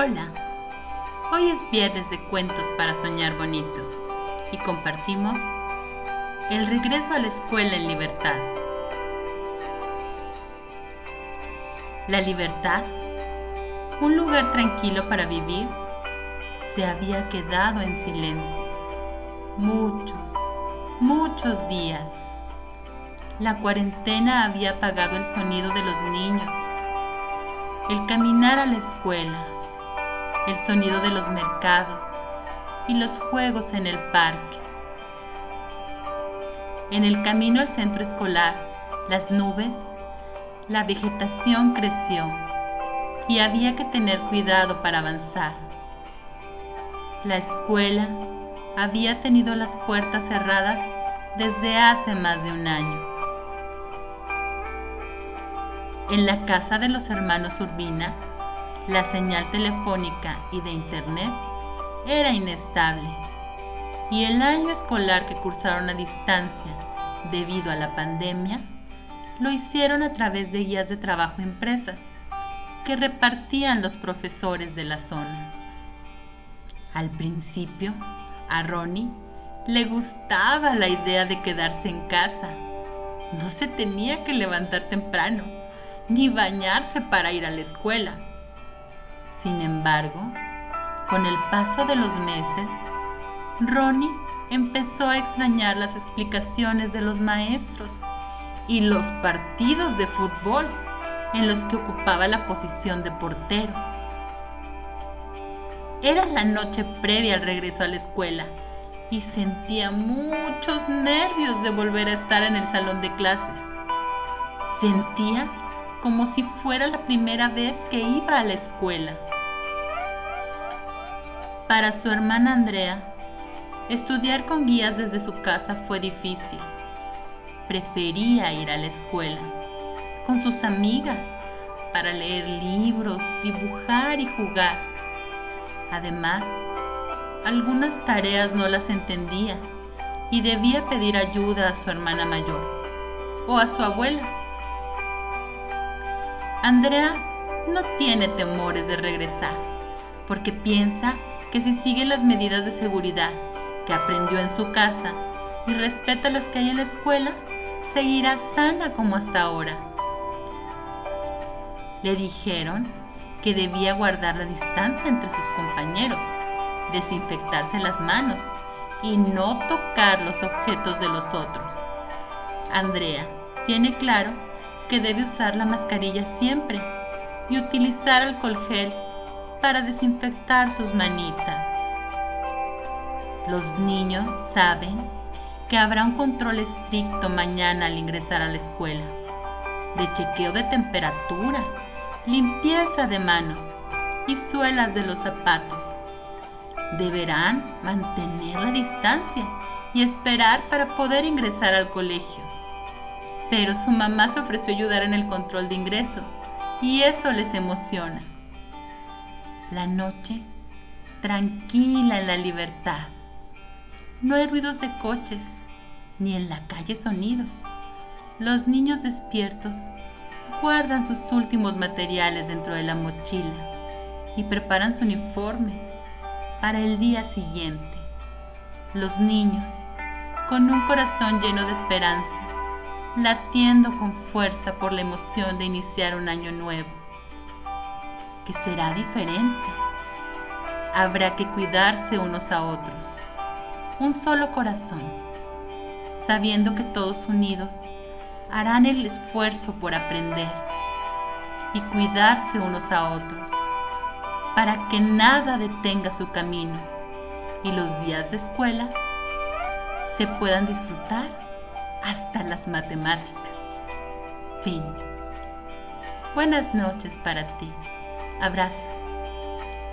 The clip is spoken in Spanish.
Hola, hoy es viernes de cuentos para soñar bonito y compartimos el regreso a la escuela en libertad. La libertad, un lugar tranquilo para vivir, se había quedado en silencio. Muchos, muchos días. La cuarentena había apagado el sonido de los niños, el caminar a la escuela, el sonido de los mercados y los juegos en el parque. En el camino al centro escolar, las nubes, la vegetación creció y había que tener cuidado para avanzar. La escuela había tenido las puertas cerradas desde hace más de un año. En la casa de los hermanos Urbina, la señal telefónica y de Internet era inestable y el año escolar que cursaron a distancia debido a la pandemia lo hicieron a través de guías de trabajo impresas que repartían los profesores de la zona. Al principio, a Ronnie le gustaba la idea de quedarse en casa. No se tenía que levantar temprano ni bañarse para ir a la escuela. Sin embargo, con el paso de los meses, Ronnie empezó a extrañar las explicaciones de los maestros y los partidos de fútbol en los que ocupaba la posición de portero. Era la noche previa al regreso a la escuela y sentía muchos nervios de volver a estar en el salón de clases. Sentía como si fuera la primera vez que iba a la escuela. Para su hermana Andrea, estudiar con guías desde su casa fue difícil. Prefería ir a la escuela, con sus amigas, para leer libros, dibujar y jugar. Además, algunas tareas no las entendía y debía pedir ayuda a su hermana mayor o a su abuela Andrea no tiene temores de regresar, porque piensa que si sigue las medidas de seguridad que aprendió en su casa y respeta las que hay en la escuela, seguirá sana como hasta ahora. Le dijeron que debía guardar la distancia entre sus compañeros, desinfectarse las manos y no tocar los objetos de los otros. Andrea tiene claro que debe usar la mascarilla siempre y utilizar alcohol gel para desinfectar sus manitas. Los niños saben que habrá un control estricto mañana al ingresar a la escuela, de chequeo de temperatura, limpieza de manos y suelas de los zapatos. Deberán mantener la distancia y esperar para poder ingresar al colegio pero su mamá se ofreció ayudar en el control de ingreso y eso les emociona. La noche, tranquila en la libertad. No hay ruidos de coches, ni en la calle sonidos. Los niños despiertos guardan sus últimos materiales dentro de la mochila y preparan su uniforme para el día siguiente. Los niños, con un corazón lleno de esperanza, latiendo con fuerza por la emoción de iniciar un año nuevo, que será diferente. Habrá que cuidarse unos a otros, un solo corazón, sabiendo que todos unidos harán el esfuerzo por aprender y cuidarse unos a otros, para que nada detenga su camino y los días de escuela se puedan disfrutar hasta las matemáticas. Fin. Buenas noches para ti. Abrazo.